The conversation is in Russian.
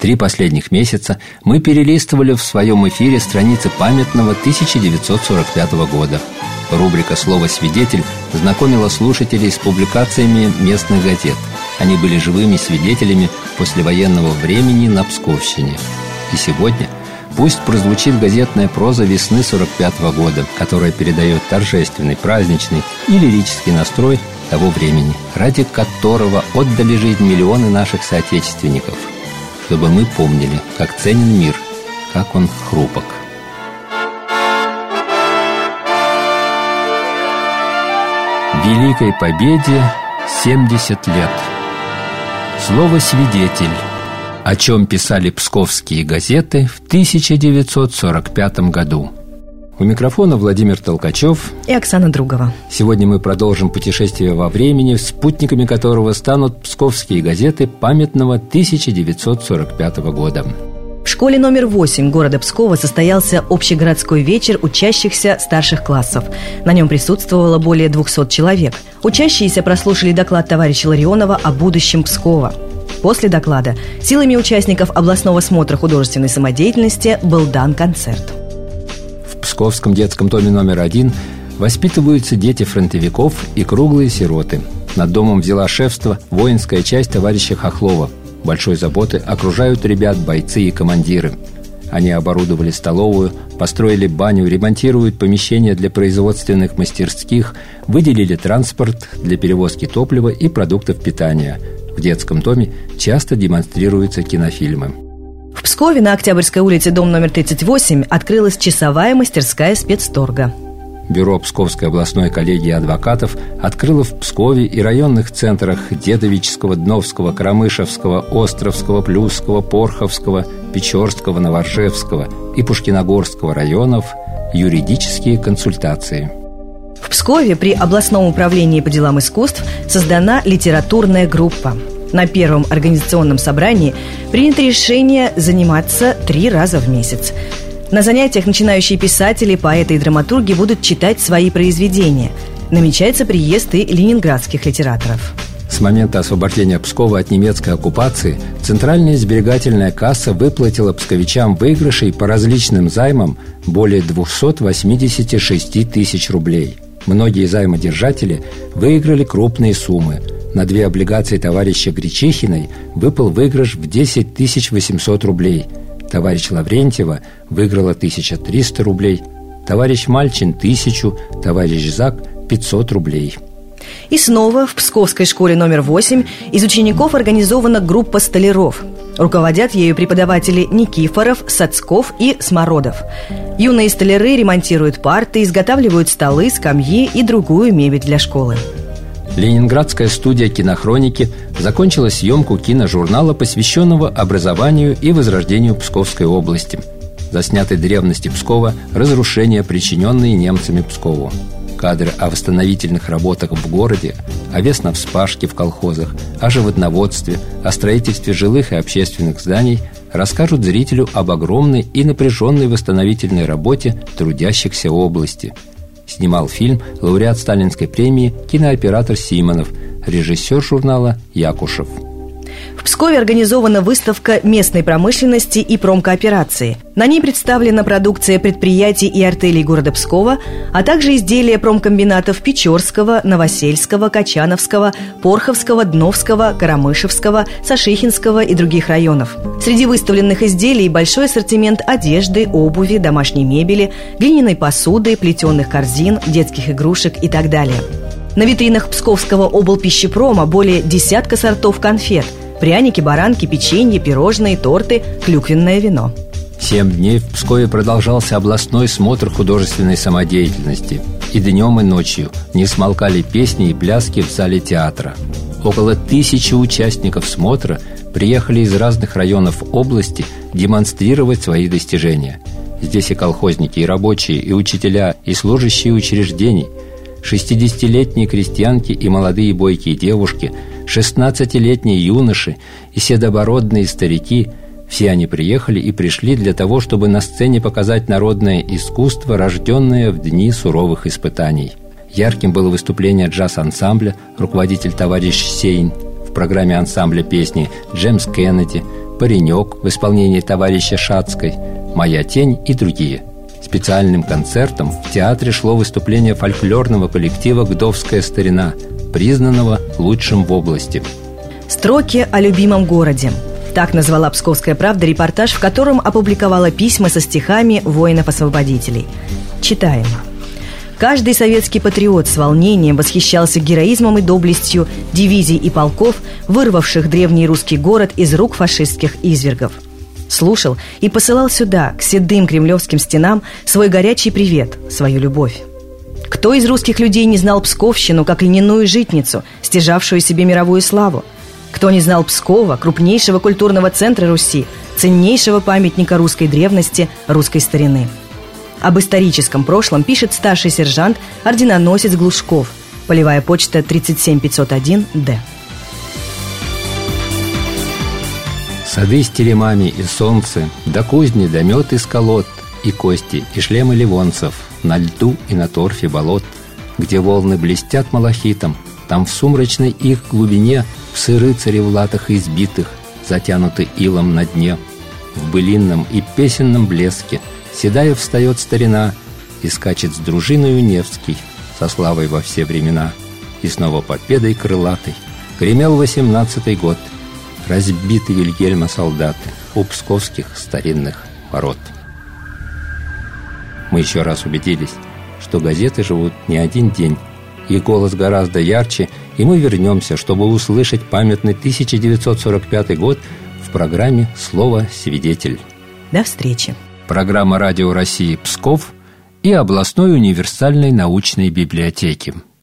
Три последних месяца мы перелистывали в своем эфире страницы памятного 1945 года. Рубрика «Слово свидетель» знакомила слушателей с публикациями местных газет. Они были живыми свидетелями послевоенного времени на Псковщине. И сегодня пусть прозвучит газетная проза весны 45 -го года, которая передает торжественный, праздничный и лирический настрой того времени, ради которого отдали жизнь миллионы наших соотечественников – чтобы мы помнили, как ценен мир, как он хрупок. Великой Победе 70 лет. Слово «свидетель», о чем писали псковские газеты в 1945 году – у микрофона Владимир Толкачев и Оксана Другова. Сегодня мы продолжим путешествие во времени, спутниками которого станут псковские газеты памятного 1945 года. В школе номер 8 города Пскова состоялся общегородской вечер учащихся старших классов. На нем присутствовало более 200 человек. Учащиеся прослушали доклад товарища Ларионова о будущем Пскова. После доклада силами участников областного смотра художественной самодеятельности был дан концерт. Московском детском доме номер один воспитываются дети фронтовиков и круглые сироты. Над домом взяла шефство воинская часть товарища Хохлова. Большой заботы окружают ребят бойцы и командиры. Они оборудовали столовую, построили баню, ремонтируют помещения для производственных мастерских, выделили транспорт для перевозки топлива и продуктов питания. В детском доме часто демонстрируются кинофильмы. В Пскове на Октябрьской улице, дом номер 38, открылась часовая мастерская спецторга. Бюро Псковской областной коллегии адвокатов открыло в Пскове и районных центрах Дедовического, Дновского, Карамышевского, Островского, Плюсского, Порховского, Печорского, Новоржевского и Пушкиногорского районов юридические консультации. В Пскове при областном управлении по делам искусств создана литературная группа – на первом организационном собрании принято решение заниматься три раза в месяц. На занятиях начинающие писатели, поэты и драматурги будут читать свои произведения. Намечается приезд и ленинградских литераторов. С момента освобождения Пскова от немецкой оккупации Центральная сберегательная касса выплатила псковичам выигрышей по различным займам более 286 тысяч рублей. Многие займодержатели выиграли крупные суммы – на две облигации товарища Гречихиной выпал выигрыш в 10 800 рублей. Товарищ Лаврентьева выиграла 1300 рублей. Товарищ Мальчин – 1000, товарищ Зак – 500 рублей. И снова в Псковской школе номер 8 из учеников организована группа столяров. Руководят ею преподаватели Никифоров, Сацков и Смородов. Юные столяры ремонтируют парты, изготавливают столы, скамьи и другую мебель для школы. Ленинградская студия кинохроники закончила съемку киножурнала, посвященного образованию и возрождению Псковской области. Засняты древности Пскова, разрушения, причиненные немцами Пскову. Кадры о восстановительных работах в городе, о весновспашке в колхозах, о животноводстве, о строительстве жилых и общественных зданий расскажут зрителю об огромной и напряженной восстановительной работе трудящихся области – Снимал фильм лауреат Сталинской премии кинооператор Симонов, режиссер журнала Якушев – в Пскове организована выставка местной промышленности и промкооперации. На ней представлена продукция предприятий и артелей города Пскова, а также изделия промкомбинатов Печорского, Новосельского, Качановского, Порховского, Дновского, Карамышевского, Сашихинского и других районов. Среди выставленных изделий большой ассортимент одежды, обуви, домашней мебели, глиняной посуды, плетеных корзин, детских игрушек и так далее. На витринах Псковского облпищепрома более десятка сортов конфет – Пряники, баранки, печенье, пирожные, торты, клюквенное вино. Семь дней в Пскове продолжался областной смотр художественной самодеятельности. И днем, и ночью не смолкали песни и пляски в зале театра. Около тысячи участников смотра приехали из разных районов области демонстрировать свои достижения. Здесь и колхозники, и рабочие, и учителя, и служащие учреждений, 60-летние крестьянки и молодые бойкие девушки – Шестнадцатилетние юноши и седобородные старики – все они приехали и пришли для того, чтобы на сцене показать народное искусство, рожденное в дни суровых испытаний. Ярким было выступление джаз-ансамбля, руководитель товарищ Сейн, в программе ансамбля песни Джеймс Кеннеди, «Паренек» в исполнении товарища Шацкой, «Моя тень» и другие. Специальным концертом в театре шло выступление фольклорного коллектива «Гдовская старина», признанного лучшим в области. Строки о любимом городе. Так назвала «Псковская правда» репортаж, в котором опубликовала письма со стихами воинов-освободителей. Читаем. Каждый советский патриот с волнением восхищался героизмом и доблестью дивизий и полков, вырвавших древний русский город из рук фашистских извергов. Слушал и посылал сюда, к седым кремлевским стенам, свой горячий привет, свою любовь. Кто из русских людей не знал Псковщину как льняную житницу, стяжавшую себе мировую славу? Кто не знал Пскова, крупнейшего культурного центра Руси, ценнейшего памятника русской древности, русской старины – об историческом прошлом пишет старший сержант, орденоносец Глушков. Полевая почта 37501-Д. Сады с теремами и солнце, да кузни, да мед из колод, и кости, и шлемы ливонцев, на льду и на торфе болот, где волны блестят малахитом, там в сумрачной их глубине псы рыцари в латах избитых, затянуты илом на дне, в былинном и песенном блеске – Седая встает старина и скачет с дружиною Невский со славой во все времена. И снова победой крылатой гремел восемнадцатый год, разбиты Вильгельма солдаты у псковских старинных ворот. Мы еще раз убедились, что газеты живут не один день, их голос гораздо ярче, и мы вернемся, чтобы услышать памятный 1945 год в программе «Слово свидетель». До встречи! программа «Радио России Псков» и областной универсальной научной библиотеки.